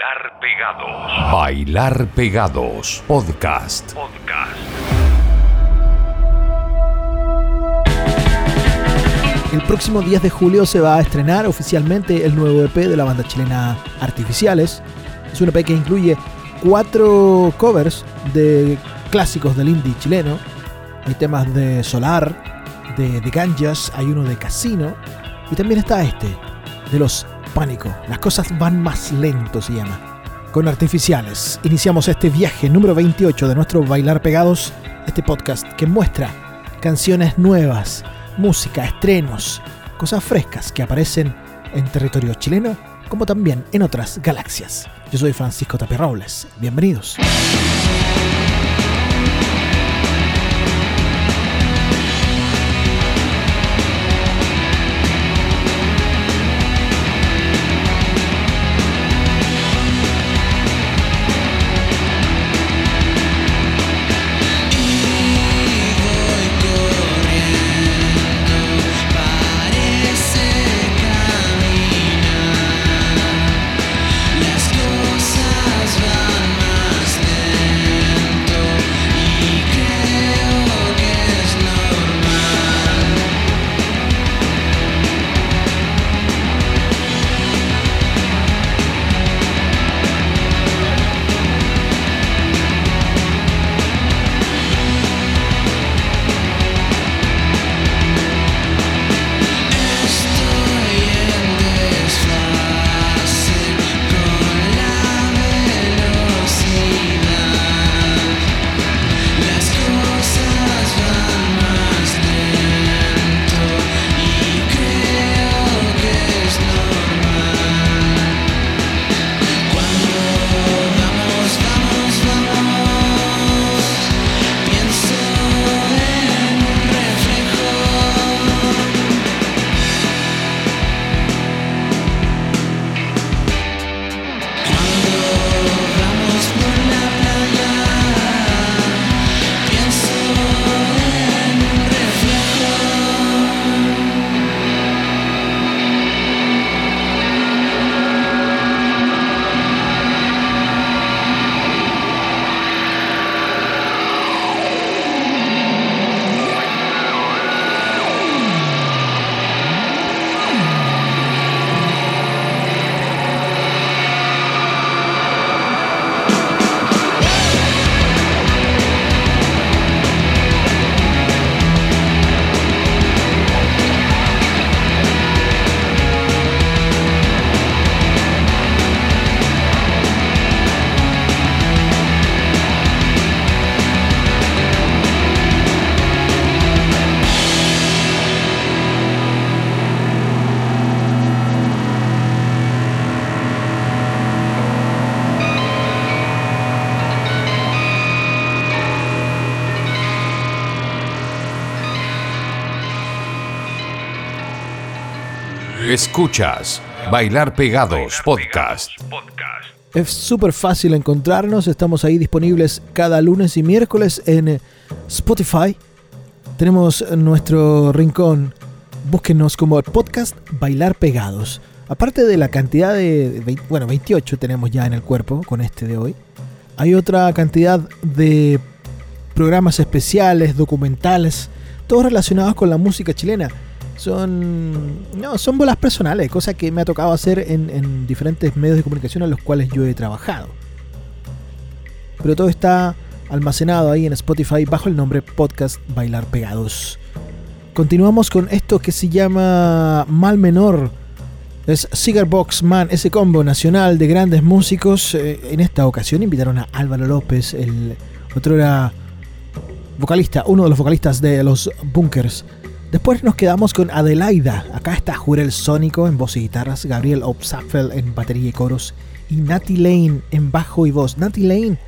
Bailar Pegados. Bailar Pegados. Podcast. Podcast. El próximo 10 de julio se va a estrenar oficialmente el nuevo EP de la banda chilena Artificiales. Es un EP que incluye cuatro covers de clásicos del indie chileno. Hay temas de Solar, de The Ganjas, hay uno de Casino y también está este, de los Las cosas van más lento se llama. Con Artificiales iniciamos este viaje número 28 de nuestro Bailar Pegados, este podcast que muestra canciones nuevas, música, estrenos, cosas frescas que aparecen en territorio chileno como también en otras galaxias. Yo soy Francisco Tapia. Bienvenidos. Escuchas Bailar Pegados. Podcast. Es súper fácil encontrarnos, estamos ahí disponibles cada lunes y miércoles en eh, Spotify. Tenemos nuestro rincón, búsquenos como el podcast Bailar Pegados. Aparte de la cantidad de, bueno, 28 tenemos ya en el cuerpo con este de hoy, hay otra cantidad de programas especiales, documentales, todos relacionados con la música chilena. Son, no, son bolas personales, cosas que me ha tocado hacer en, en diferentes medios de comunicación en los cuales yo he trabajado. Pero todo está almacenado ahí en Spotify bajo el nombre Podcast Bailar Pegados. Continuamos con esto que se llama Mal Menor. Es Cigar Box Man, ese combo nacional de grandes músicos. Eh, en esta ocasión invitaron a Álvaro López, el otro era vocalista, uno de los vocalistas de los Bunkers. Después nos quedamos con Adelaida. Acá está Jurel Sónico en voz y guitarras, Gabriel Opsapfel en batería y coros y Nati Lane en bajo y voz. Nati Lane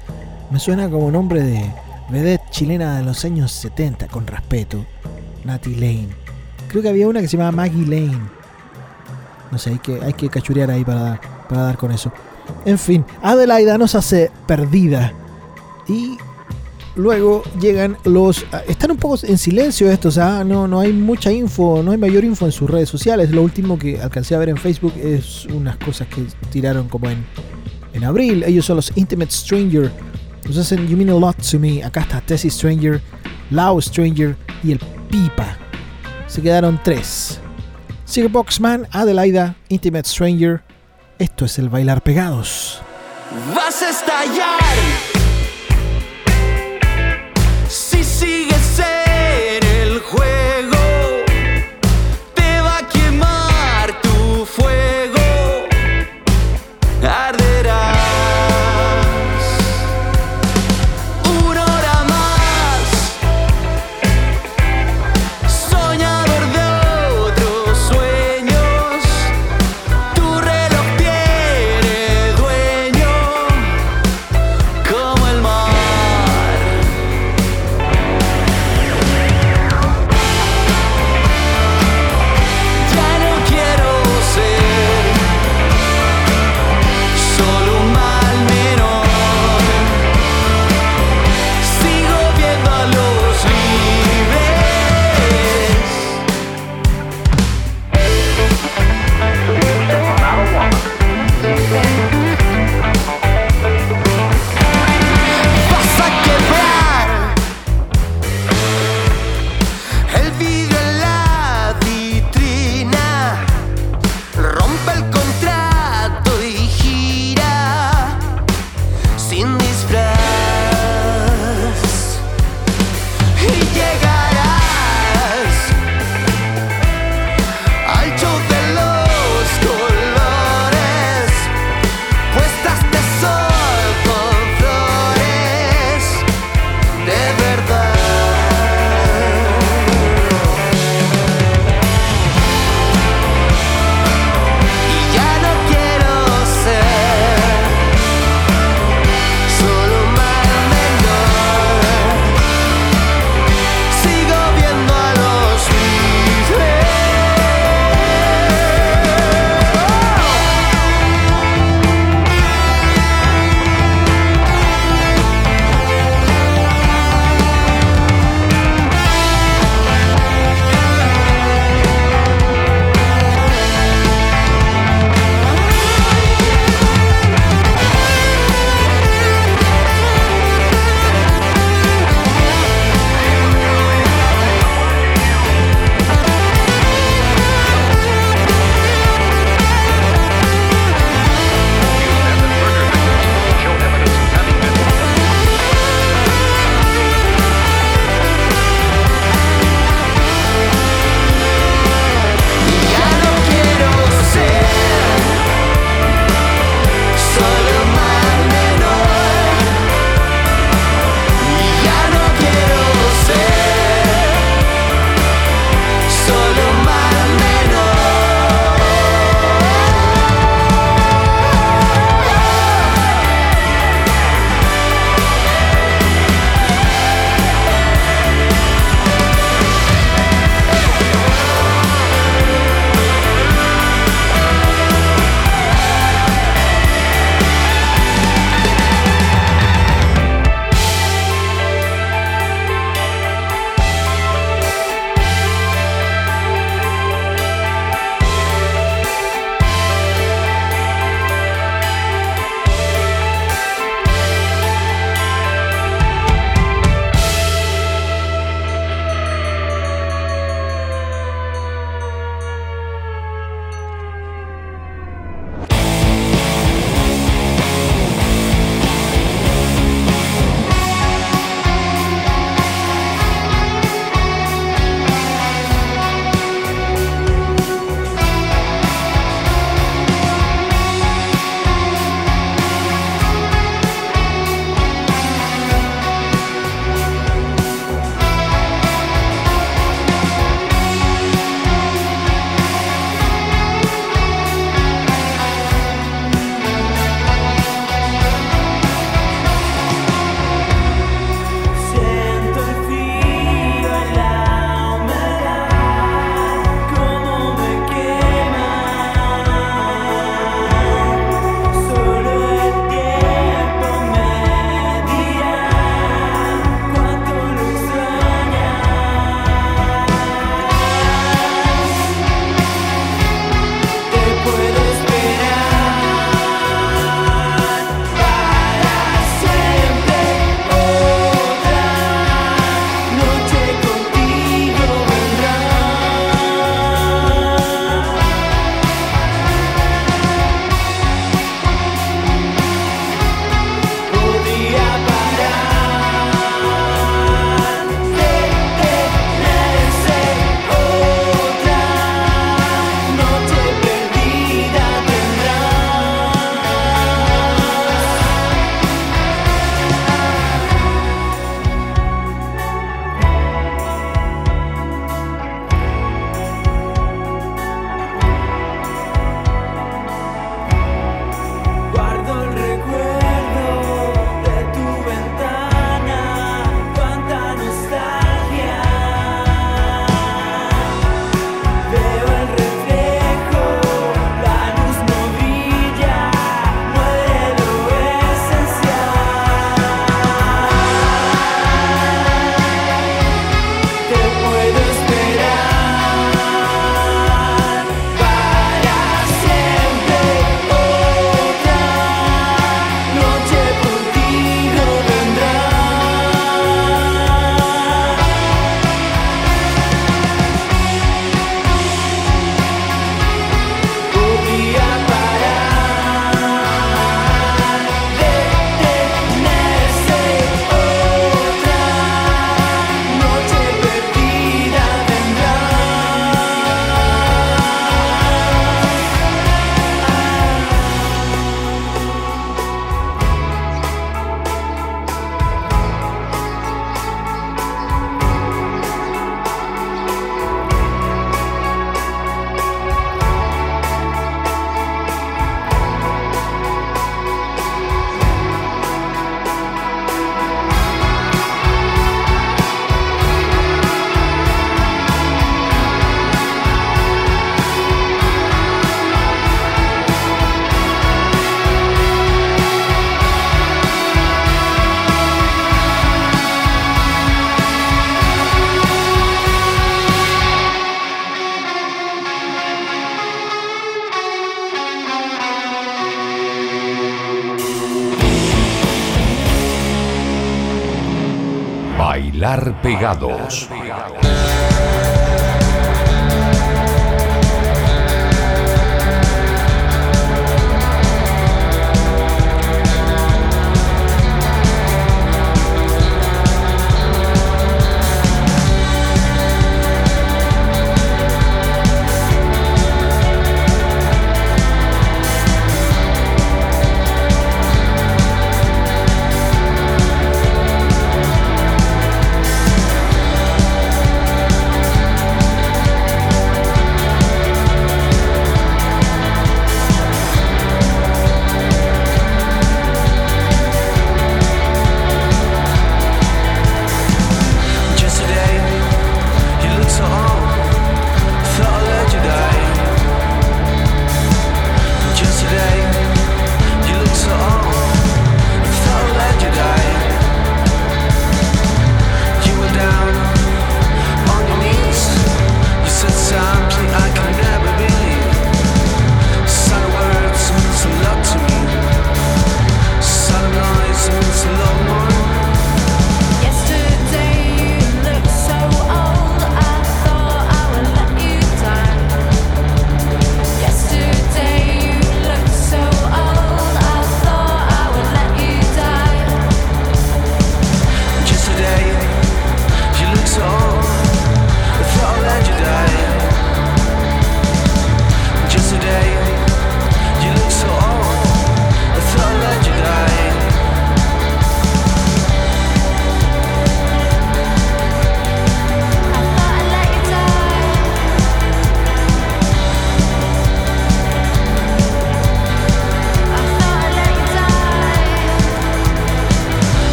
me suena como nombre de vedette chilena de los años 70, con respeto. Nati Lane. Creo que había una que se llamaba Maggie Lane. No sé, hay que, hay que cachurear ahí para, para dar con eso. En fin, Adelaida nos hace perdida. Y luego llegan los... Están un poco en silencio estos, ¿ah? no, no hay mucha info, no hay mayor info en sus redes sociales. Lo último que alcancé a ver en Facebook es unas cosas que tiraron como en en abril. Ellos son los Intimate Stranger. Nos hacen You Mean a Lot to Me. Acá está Tessie Stranger, Lau Stranger y el Pipa. Se quedaron tres. Sigue Boxman, Adelaida, Intimate Stranger. Esto es el bailar pegados. Vas a estallar si sigues en el juego. Pegados.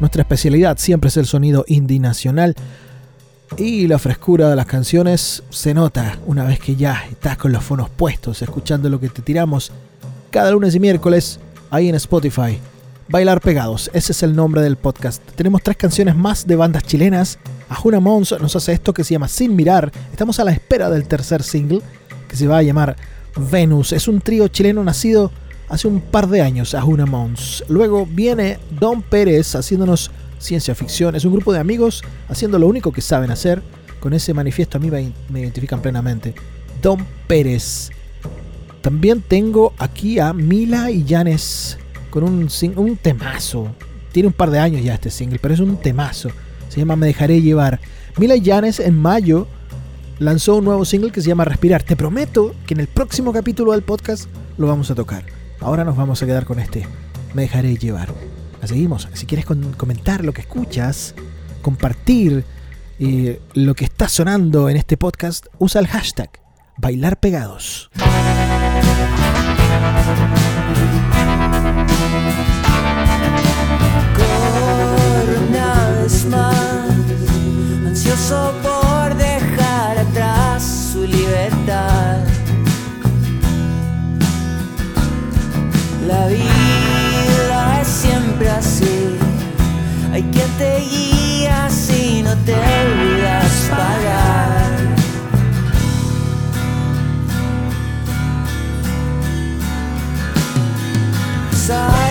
Nuestra especialidad siempre es el sonido indie nacional. Y la frescura de las canciones se nota una vez que ya estás con los fonos puestos, escuchando lo que te tiramos cada lunes y miércoles ahí en Spotify. Bailar Pegados, ese es el nombre del podcast. Tenemos tres canciones más de bandas chilenas. Ajuna Mons nos hace esto que se llama Sin Mirar. Estamos a la espera del tercer single que se va a llamar Venus. Es un trío chileno nacido hace un par de años, Ajuna Mons. Luego viene Don Pérez haciéndonos ciencia ficción. Es un grupo de amigos haciendo lo único que saben hacer. Con ese manifiesto a mí me, identifican plenamente. Don Pérez. También tengo aquí a Mila y Janes con un, un temazo. Tiene un par de años ya este single, pero es un temazo. Se llama Me dejaré llevar. Mila y Janes en mayo lanzó un nuevo single que se llama Respirar. Te prometo que en el próximo capítulo del podcast lo vamos a tocar. Ahora nos vamos a quedar con este. Me dejaré llevar. La seguimos. Si quieres comentar lo que escuchas, compartir eh, lo que está sonando en este podcast, usa el hashtag Bailar Pegados. Más, ansioso por La vida es siempre así, hay quien te guía si no te olvidas pagar. Sal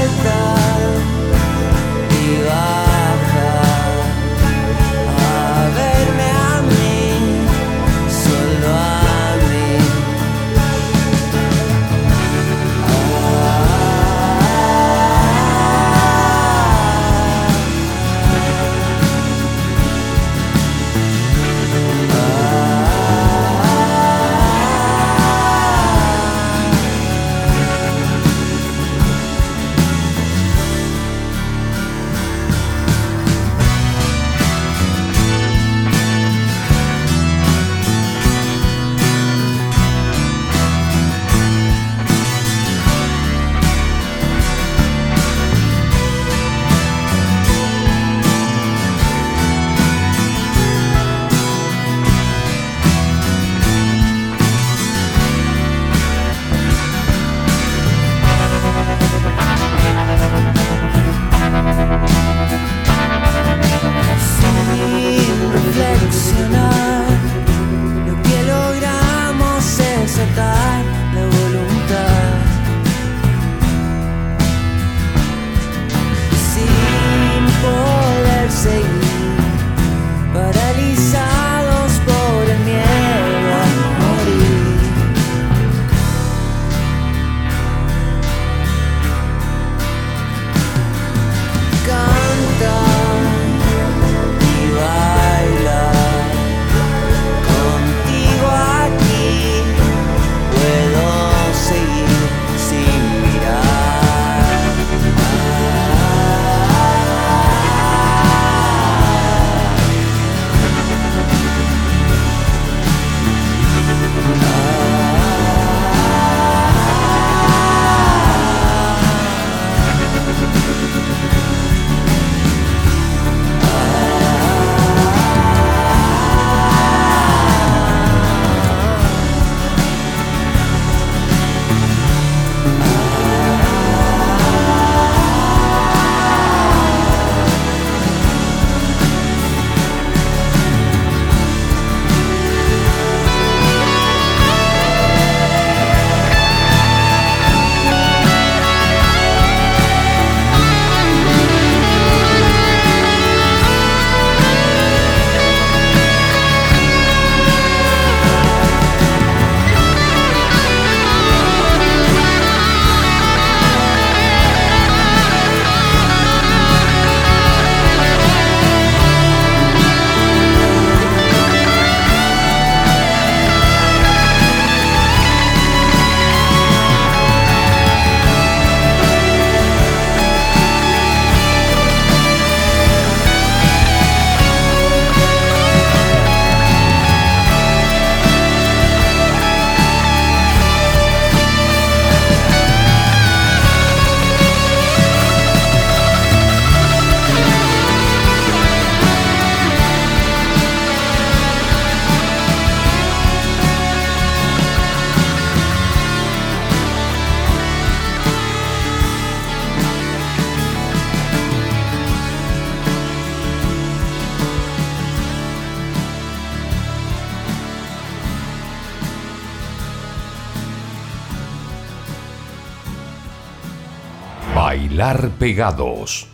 pegados.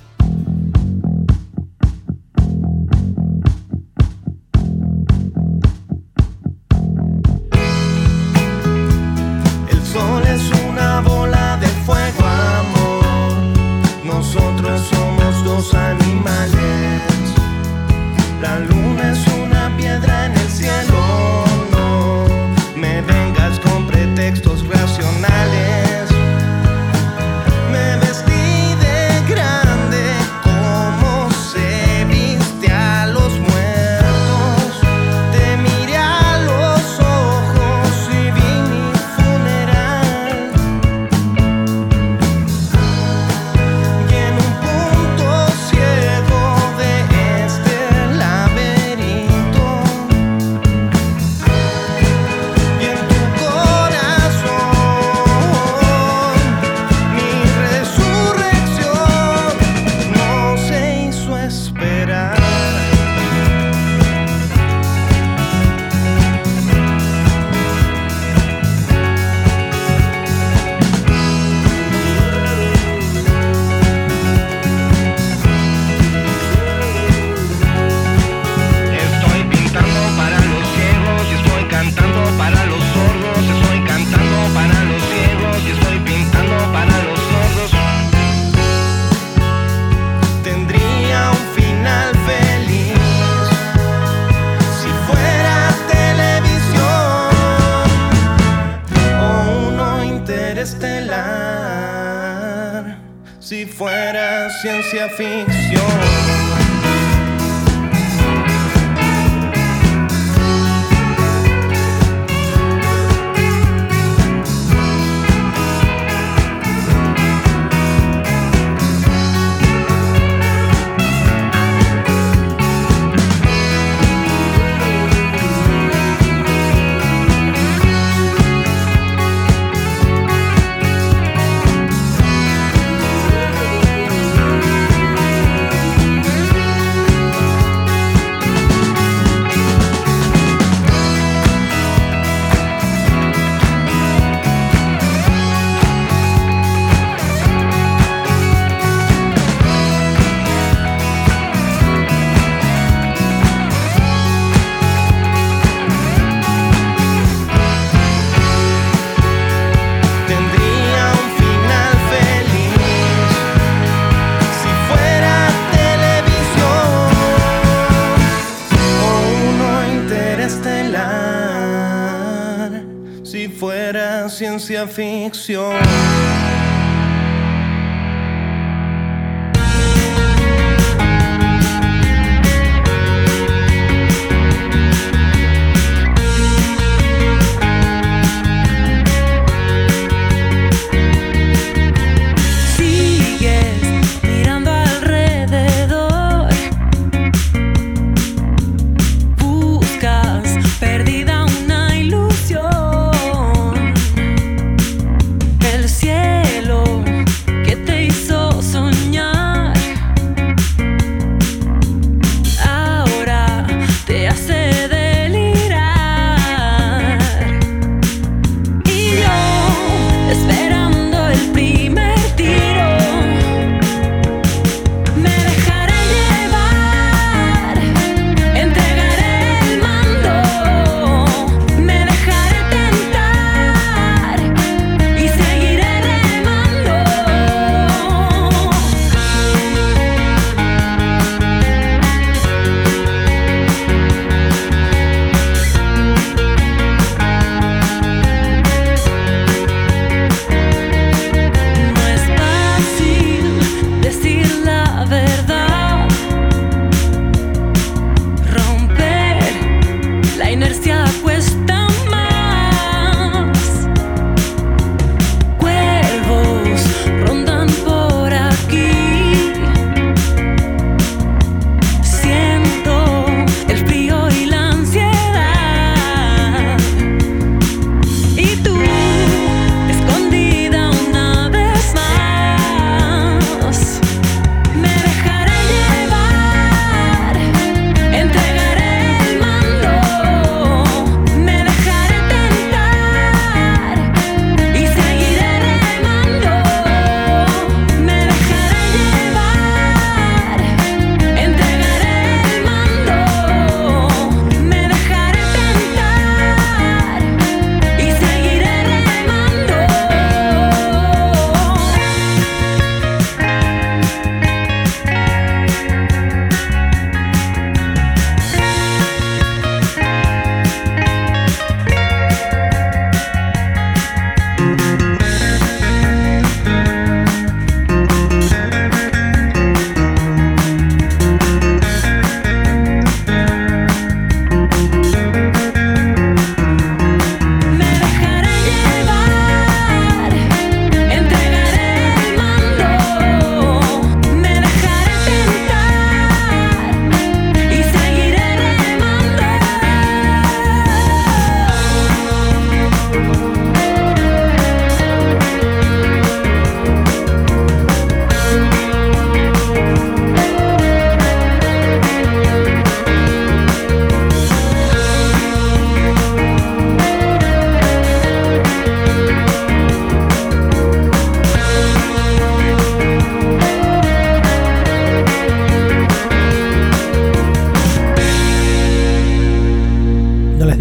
Ciencia ficción.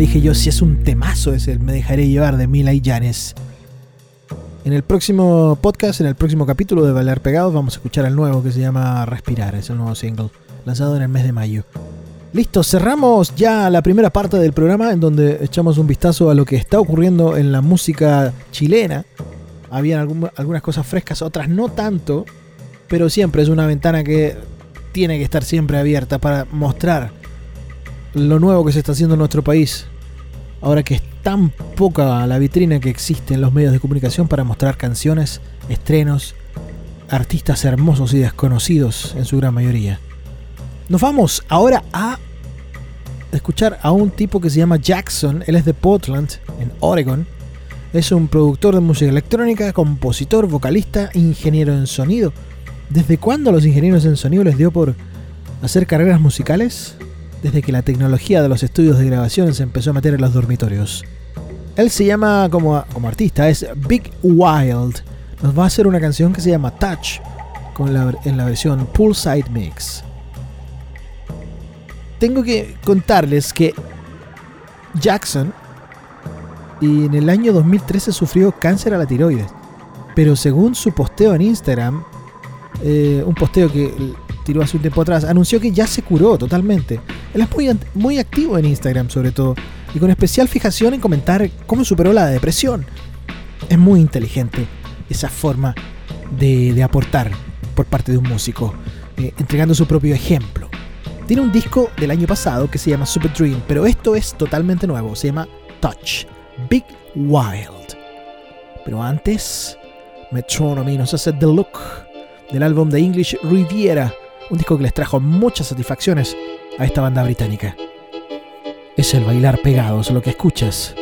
Dije yo, si es un temazo ese, me dejaré llevar de Mila y Janes. En el próximo podcast, en el próximo capítulo de Bailar Pegados, vamos a escuchar el nuevo que se llama Respirar, es el nuevo single, lanzado en el mes de mayo. Listo, cerramos ya la primera parte del programa en donde echamos un vistazo a lo que está ocurriendo en la música chilena. Habían algún- algunas cosas frescas, otras no tanto, pero siempre es una ventana que tiene que estar siempre abierta para mostrar lo nuevo que se está haciendo en nuestro país. Ahora que es tan poca la vitrina que existe en los medios de comunicación para mostrar canciones, estrenos, artistas hermosos y desconocidos en su gran mayoría. Nos vamos ahora a escuchar a un tipo que se llama Jackson. Él es de Portland, en Oregon. Es un productor de música electrónica, compositor, vocalista, ingeniero en sonido. ¿Desde cuándo a los ingenieros en sonido les dio por hacer carreras musicales? Desde que la tecnología de los estudios de grabación se empezó a meter en los dormitorios. Él se llama como, como artista, es Big Wild. Nos va a hacer una canción que se llama Touch con la, en la versión Poolside Mix. Tengo que contarles que Jackson en el año 2013 sufrió cáncer a la tiroides. Pero según su posteo en Instagram, eh, un posteo que tiró hace un tiempo atrás, anunció que ya se curó totalmente. Él es muy, muy activo en Instagram sobre todo, y con especial fijación en comentar cómo superó la depresión. Es muy inteligente esa forma de, de aportar por parte de un músico, eh, entregando su propio ejemplo. Tiene un disco del año pasado que se llama Super Dream, pero esto es totalmente nuevo, se llama Touch, Big Wild. Pero antes, Metronomy nos hace The Look del álbum de English Riviera, un disco que les trajo muchas satisfacciones a esta banda británica. Es el bailar pegados lo que escuchas.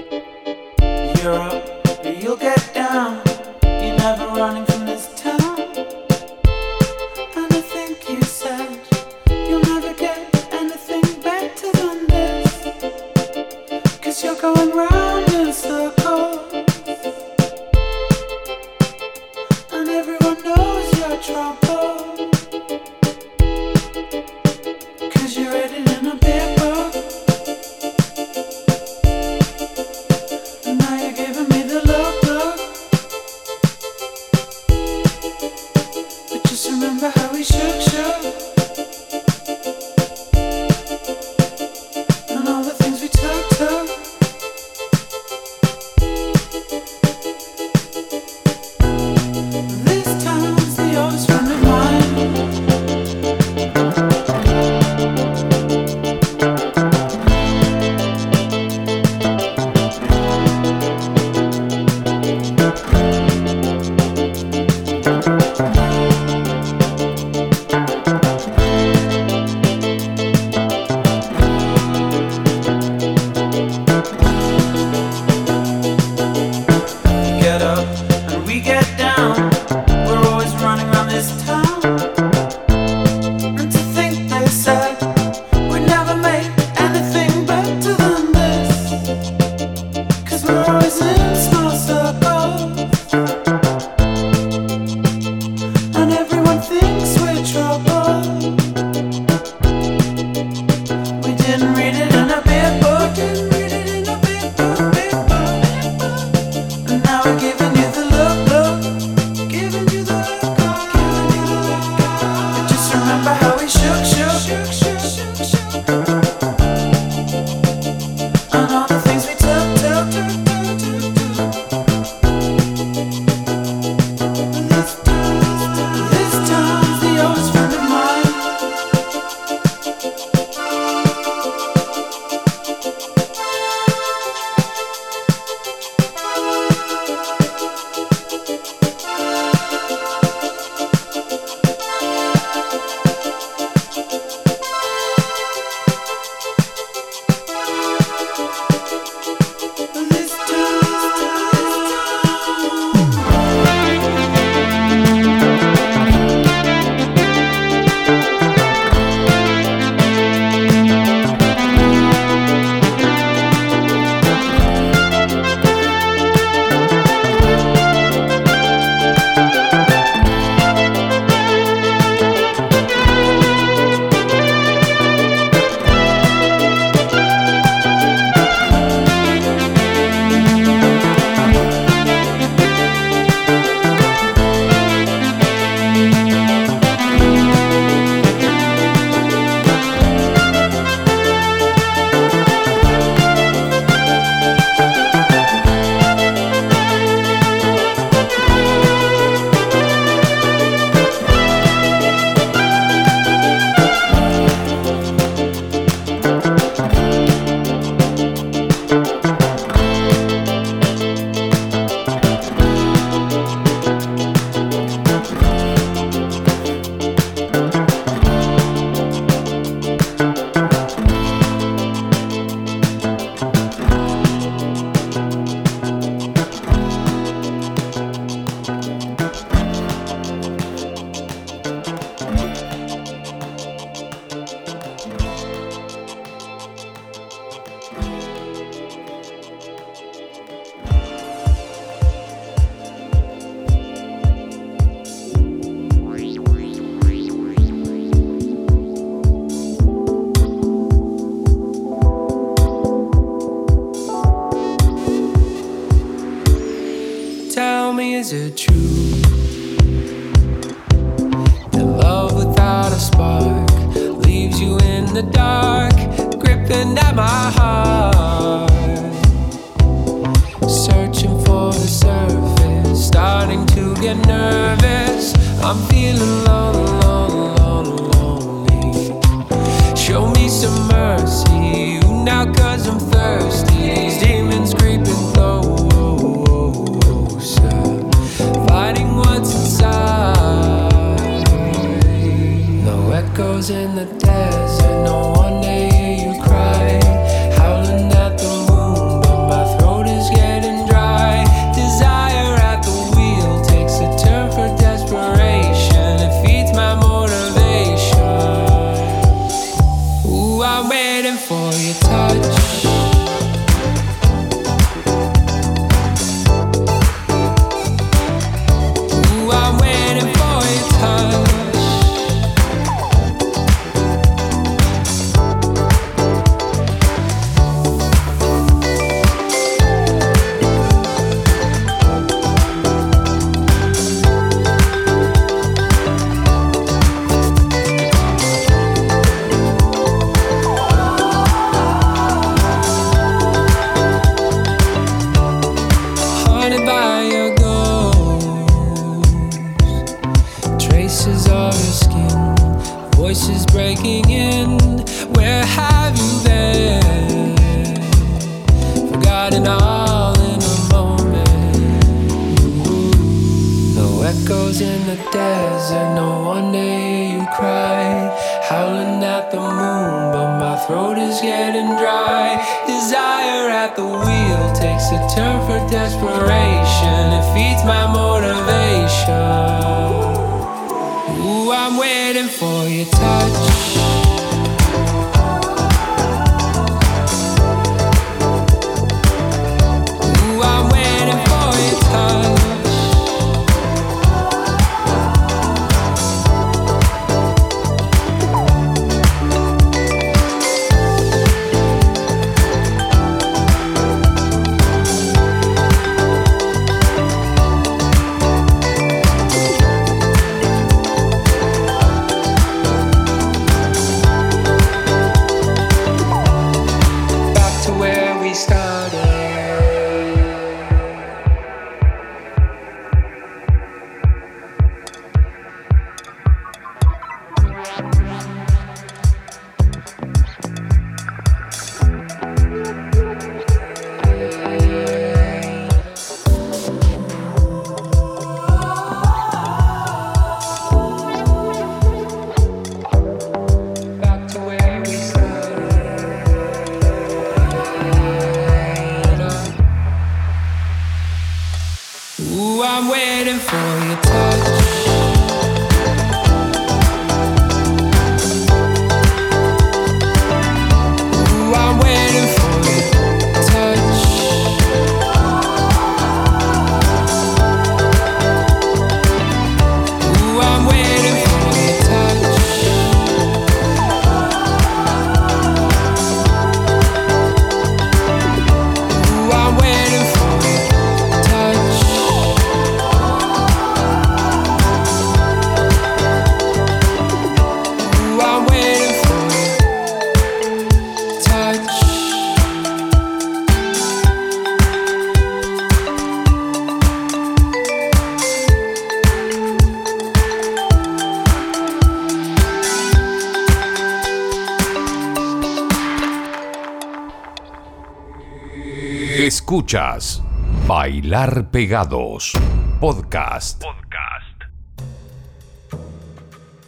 Escuchas Bailar Pegados Podcast.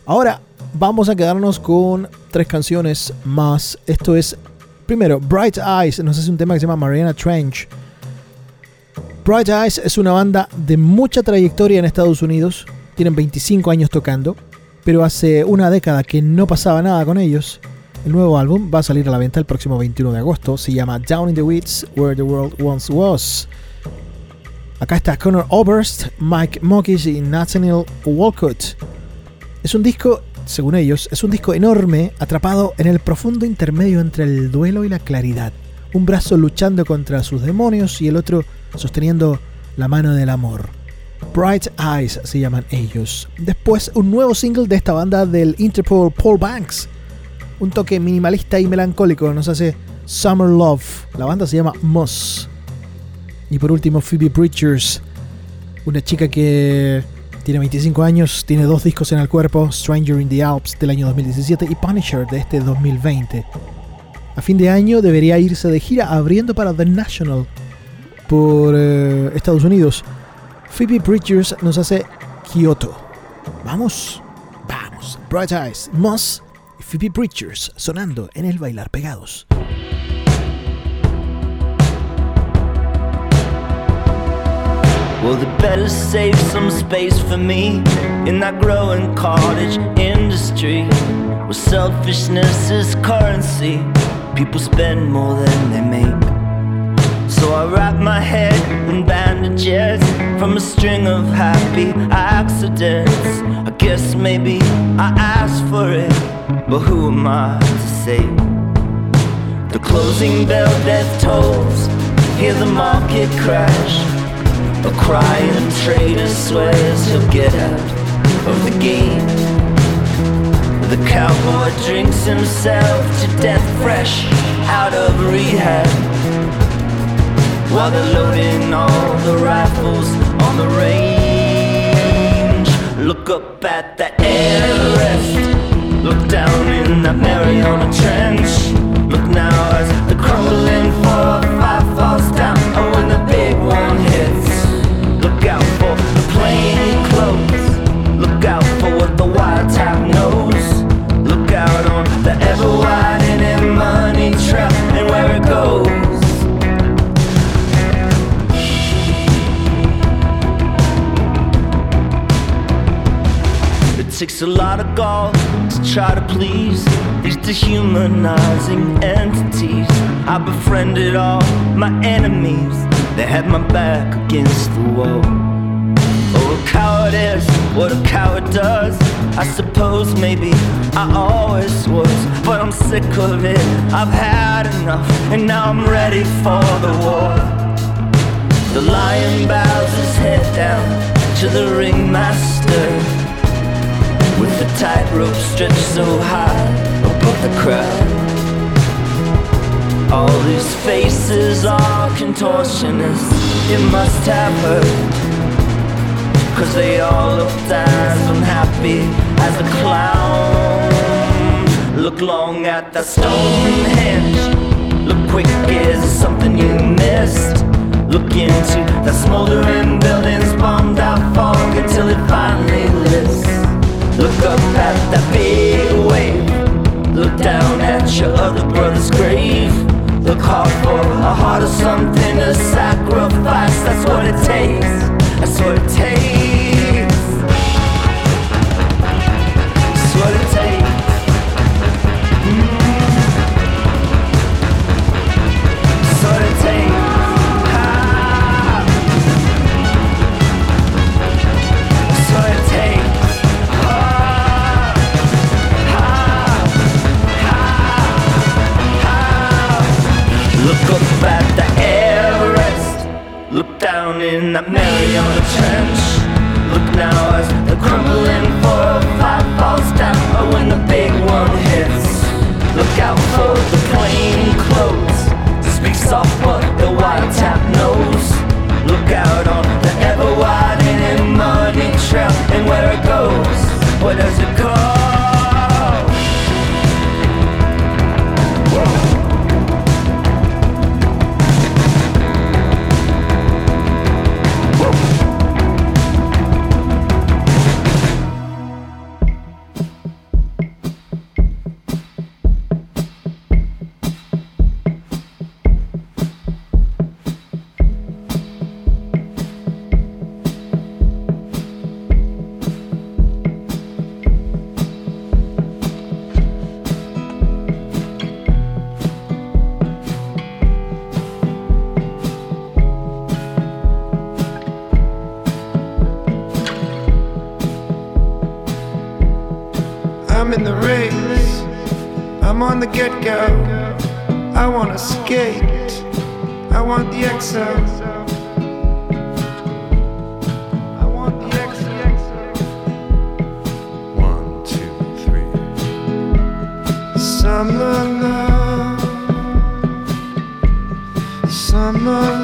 Ahora vamos a quedarnos con tres canciones más. Esto es, primero, Bright Eyes. Nos hace un tema que se llama Mariana Trench. Bright Eyes es una banda de mucha trayectoria en Estados Unidos. Tienen 25 años tocando. Pero hace una década que no pasaba nada con ellos. El nuevo álbum va a salir a la venta el próximo 21 de agosto. Se llama Down in the Weeds, Where the World Once Was. Acá está Connor Oberst, Mike Mokis y Nathaniel Walcott. Es un disco, según ellos, es un disco enorme atrapado en el profundo intermedio entre el duelo y la claridad. Un brazo luchando contra sus demonios y el otro sosteniendo la mano del amor. Bright Eyes se llaman ellos. Después, un nuevo single de esta banda del Interpol Paul Banks. Un toque minimalista y melancólico nos hace Summer Love. La banda se llama Moss. Y por último, Phoebe Bridgers, una chica que tiene 25 años, tiene dos discos en el cuerpo, Stranger in the Alps del año 2017 y Punisher de este 2020. A fin de año debería irse de gira abriendo para The National por eh, Estados Unidos. Phoebe Bridgers nos hace Kyoto. Vamos, vamos. Bright Eyes, Moss Phoebe Bridgers sonando en el bailar pegados. Well, they better save some space for me in that growing cottage industry where selfishness is currency. People spend more than they make. So I wrap my head in bandages from a string of happy accidents. I guess maybe I asked for it, but who am I to say? The closing bell death tolls, hear the market crash. A crying trader swears he'll get out of the game. The cowboy drinks himself to death fresh out of rehab. While they're loading all the rifles on the range. Look up at the Everest. Look down in that Mariana Trench. Look now as the crumbling 405 falls down. Oh, when the big one hits. Look out for the plain clothes. Look out for what the wild knows. Look out on the ever widening money trail and where it goes. It takes a lot of gall try to please these dehumanizing entities. I befriended all my enemies, they had my back against the wall. Oh, a coward is what a coward does. I suppose maybe I always was, but I'm sick of it. I've had enough, and now I'm ready for the war. The lion bows his head down to the ringmaster with the tightrope stretched so high above the crowd. All these faces are contortionists, it must have hurt. Cause they all looked as unhappy as a clown. Look long at the Stonehenge. Look quick, is something you missed? Look into the smoldering buildings, bombed out fog until it finally lifts. Look up at that big wave. Look down at your other brother's grave. Look hard for a heart of something to sacrifice. That's what it takes. That's what it takes. That's what it takes. That Mariana Trench. Look now as the crumbling 405 falls down. Or when the big one hits. Look out for the plain clothes. To speak soft, but the wild tap knows. Look out on the ever widening money trail and where it goes. Where does it go? I'm on the get go. I wanna skate. I want the exo. I want the exo. One, two, three. Summer love. Summer.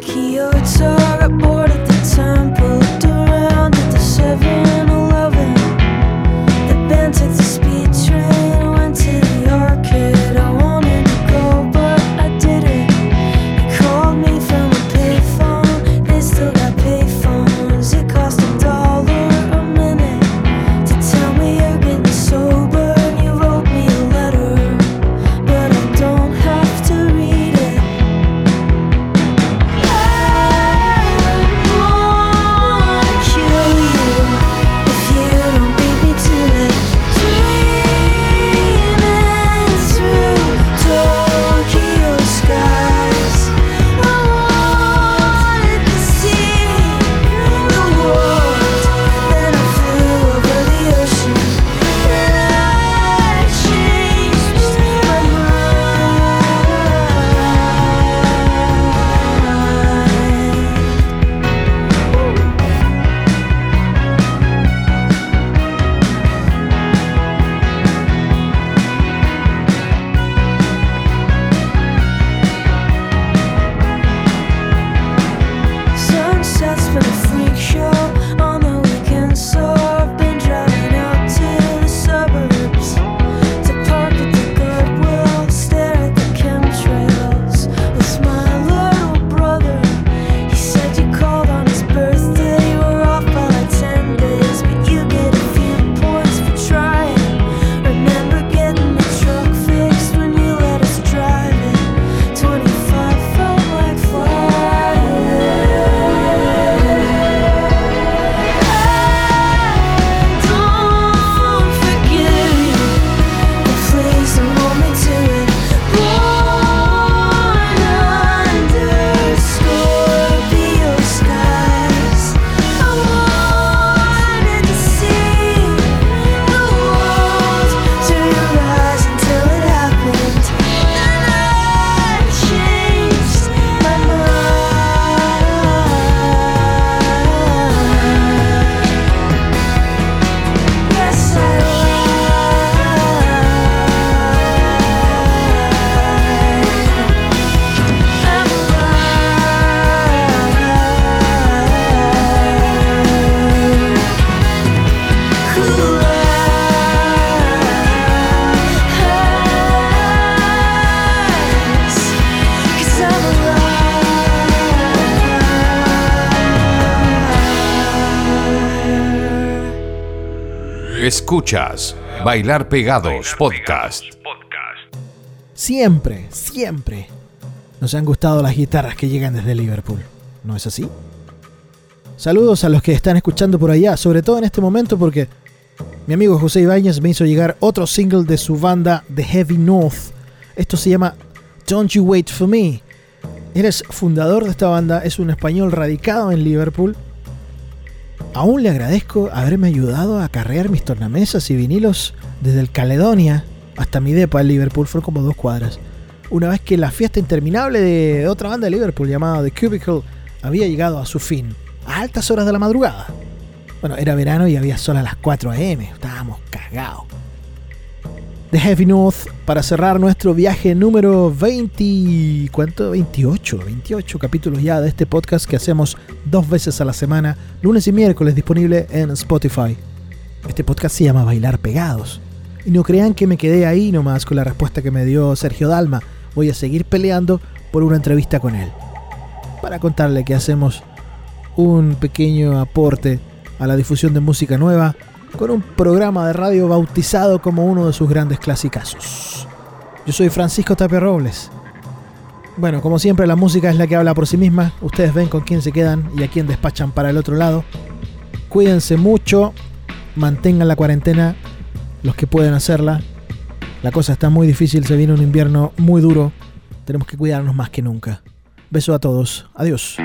Kyoto, Escuchas Bailar Pegados Podcast. Siempre, siempre nos han gustado las guitarras que llegan desde Liverpool. ¿No es así? Saludos a los que están escuchando por allá, sobre todo en este momento porque mi amigo José Ibáñez me hizo llegar otro single de su banda The Heavy North. Esto se llama Don't You Wait For Me. Eres fundador de esta banda, es un español radicado en Liverpool. Aún le agradezco haberme ayudado a carrear mis tornamesas y vinilos desde el Caledonia hasta mi depa en Liverpool, fueron como dos cuadras. Una vez que la fiesta interminable de otra banda de Liverpool llamada The Cubicle había llegado a su fin, a altas horas de la madrugada. Bueno, era verano y había sol a las 4 am, estábamos cagados. The Heavy North para cerrar nuestro viaje número 20. ¿Cuánto? 28. 28 capítulos ya de este podcast que hacemos dos veces a la semana, lunes y miércoles, disponible en Spotify. Este podcast se llama Bailar Pegados. Y no crean que me quedé ahí nomás con la respuesta que me dio Sergio Dalma. Voy a seguir peleando por una entrevista con él. Para contarle que hacemos un pequeño aporte a la difusión de música nueva con un programa de radio bautizado como uno de sus grandes clasicazos. Yo soy Francisco Tapia Robles. Bueno, como siempre la música es la que habla por sí misma. Ustedes ven con quién se quedan y a quién despachan para el otro lado. Cuídense mucho, mantengan la cuarentena los que pueden hacerla. La cosa está muy difícil, se viene un invierno muy duro. Tenemos que cuidarnos más que nunca. Beso a todos. Adiós.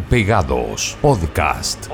Pegados Podcast.